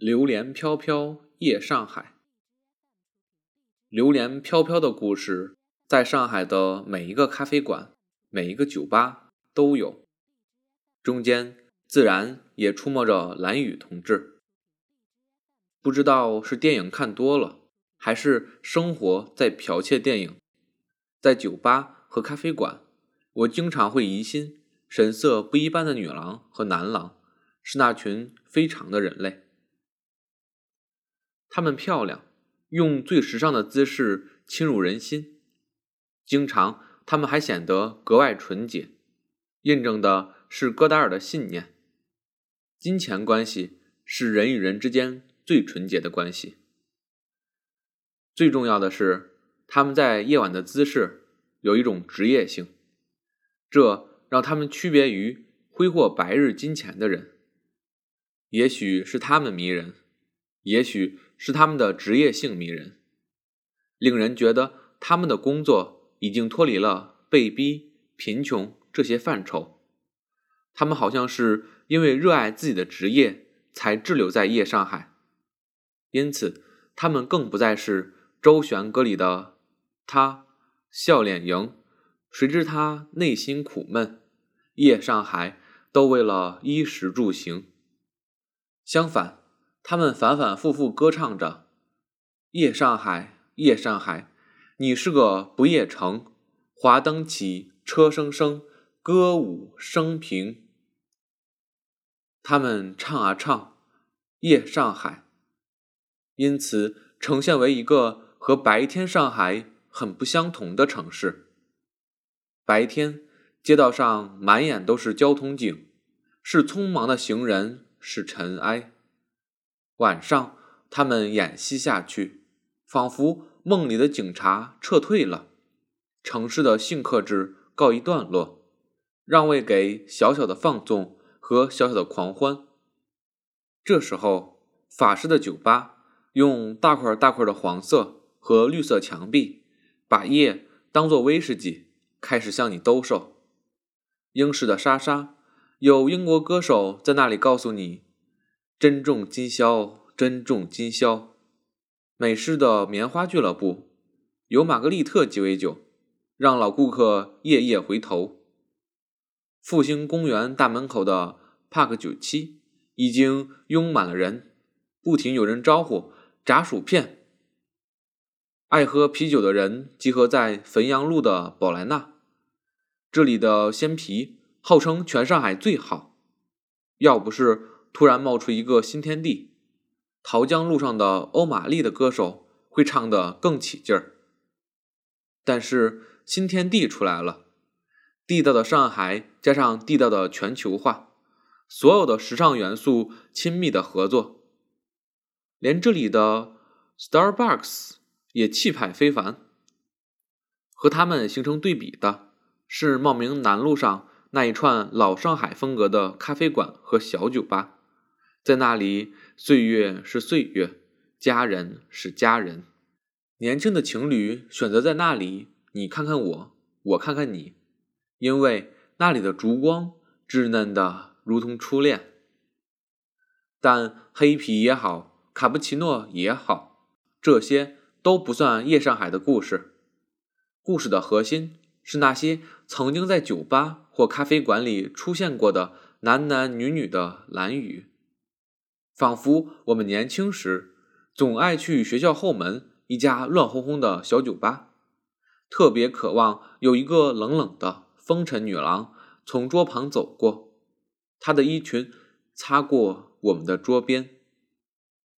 流连飘飘夜上海，流连飘飘的故事，在上海的每一个咖啡馆、每一个酒吧都有，中间自然也出没着蓝雨同志。不知道是电影看多了，还是生活在剽窃电影，在酒吧和咖啡馆，我经常会疑心，神色不一般的女郎和男郎是那群非常的人类。她们漂亮，用最时尚的姿势侵入人心。经常，她们还显得格外纯洁，印证的是戈达尔的信念：金钱关系是人与人之间最纯洁的关系。最重要的是，他们在夜晚的姿势有一种职业性，这让他们区别于挥霍白日金钱的人。也许是他们迷人，也许。是他们的职业性迷人，令人觉得他们的工作已经脱离了被逼、贫穷这些范畴。他们好像是因为热爱自己的职业才滞留在夜上海，因此他们更不再是周旋歌里的他，笑脸迎。谁知他内心苦闷，夜上海都为了衣食住行。相反。他们反反复复歌唱着：“夜上海，夜上海，你是个不夜城。华灯起，车声声，歌舞升平。”他们唱啊唱，夜上海，因此呈现为一个和白天上海很不相同的城市。白天，街道上满眼都是交通警，是匆忙的行人，是尘埃。晚上，他们演戏下去，仿佛梦里的警察撤退了，城市的性克制告一段落，让位给小小的放纵和小小的狂欢。这时候，法式的酒吧用大块大块的黄色和绿色墙壁，把夜当作威士忌，开始向你兜售。英式的莎莎，有英国歌手在那里告诉你。珍重今宵，珍重今宵。美式的棉花俱乐部有玛格丽特鸡尾酒，让老顾客夜夜回头。复兴公园大门口的 Park 九七已经拥满了人，不停有人招呼炸薯片。爱喝啤酒的人集合在汾阳路的宝莱纳，这里的鲜啤号称全上海最好，要不是。突然冒出一个新天地，桃江路上的欧玛丽的歌手会唱得更起劲儿。但是新天地出来了，地道的上海加上地道的全球化，所有的时尚元素亲密的合作，连这里的 Starbucks 也气派非凡。和他们形成对比的是茂名南路上那一串老上海风格的咖啡馆和小酒吧。在那里，岁月是岁月，家人是家人。年轻的情侣选择在那里，你看看我，我看看你，因为那里的烛光稚嫩的如同初恋。但黑啤也好，卡布奇诺也好，这些都不算夜上海的故事。故事的核心是那些曾经在酒吧或咖啡馆里出现过的男男女女的蓝雨。仿佛我们年轻时总爱去学校后门一家乱哄哄的小酒吧，特别渴望有一个冷冷的风尘女郎从桌旁走过，她的衣裙擦过我们的桌边。